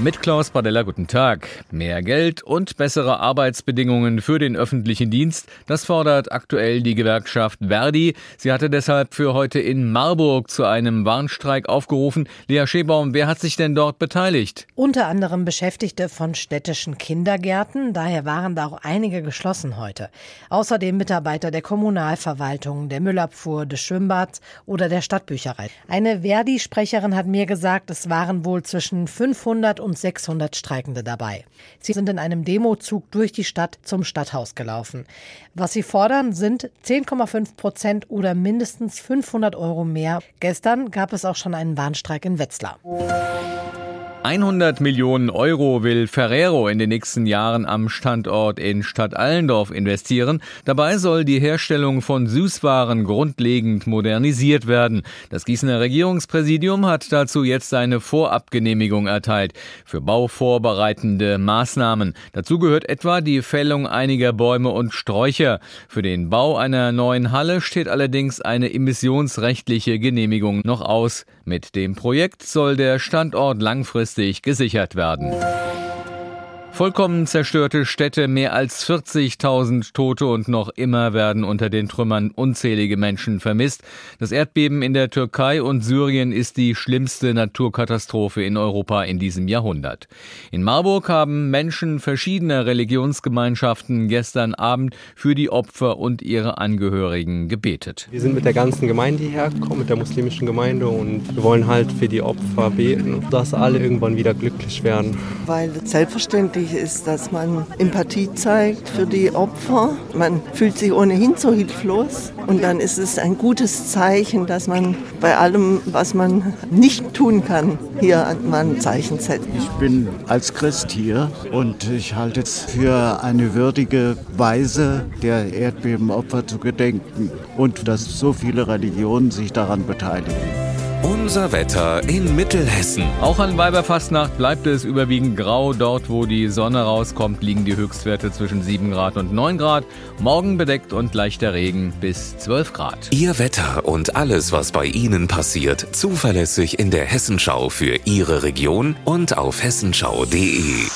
Mit Klaus Badella guten Tag. Mehr Geld und bessere Arbeitsbedingungen für den öffentlichen Dienst, das fordert aktuell die Gewerkschaft Verdi. Sie hatte deshalb für heute in Marburg zu einem Warnstreik aufgerufen. Lea Schebaum, wer hat sich denn dort beteiligt? Unter anderem Beschäftigte von städtischen Kindergärten, daher waren da auch einige geschlossen heute. Außerdem Mitarbeiter der Kommunalverwaltung, der Müllabfuhr, des Schwimmbads oder der Stadtbücherei. Eine Verdi-Sprecherin hat mir gesagt, es waren wohl zwischen 500 und 600 Streikende dabei. Sie sind in einem Demozug durch die Stadt zum Stadthaus gelaufen. Was sie fordern, sind 10,5 Prozent oder mindestens 500 Euro mehr. Gestern gab es auch schon einen Warnstreik in Wetzlar. 100 Millionen Euro will Ferrero in den nächsten Jahren am Standort in Stadt Allendorf investieren. Dabei soll die Herstellung von Süßwaren grundlegend modernisiert werden. Das Gießener Regierungspräsidium hat dazu jetzt seine Vorabgenehmigung erteilt für bauvorbereitende Maßnahmen. Dazu gehört etwa die Fällung einiger Bäume und Sträucher. Für den Bau einer neuen Halle steht allerdings eine emissionsrechtliche Genehmigung noch aus. Mit dem Projekt soll der Standort langfristig gesichert werden. Vollkommen zerstörte Städte, mehr als 40.000 Tote und noch immer werden unter den Trümmern unzählige Menschen vermisst. Das Erdbeben in der Türkei und Syrien ist die schlimmste Naturkatastrophe in Europa in diesem Jahrhundert. In Marburg haben Menschen verschiedener Religionsgemeinschaften gestern Abend für die Opfer und ihre Angehörigen gebetet. Wir sind mit der ganzen Gemeinde hierher gekommen, mit der muslimischen Gemeinde und wir wollen halt für die Opfer beten, dass alle irgendwann wieder glücklich werden. Weil selbstverständlich wichtig ist, dass man Empathie zeigt für die Opfer. Man fühlt sich ohnehin so hilflos und dann ist es ein gutes Zeichen, dass man bei allem, was man nicht tun kann, hier mal ein Zeichen setzt. Ich bin als Christ hier und ich halte es für eine würdige Weise, der Erdbebenopfer zu gedenken und dass so viele Religionen sich daran beteiligen. Unser Wetter in Mittelhessen. Auch an Weiberfastnacht bleibt es überwiegend grau. Dort, wo die Sonne rauskommt, liegen die Höchstwerte zwischen 7 Grad und 9 Grad. Morgen bedeckt und leichter Regen bis 12 Grad. Ihr Wetter und alles, was bei Ihnen passiert, zuverlässig in der Hessenschau für Ihre Region und auf hessenschau.de.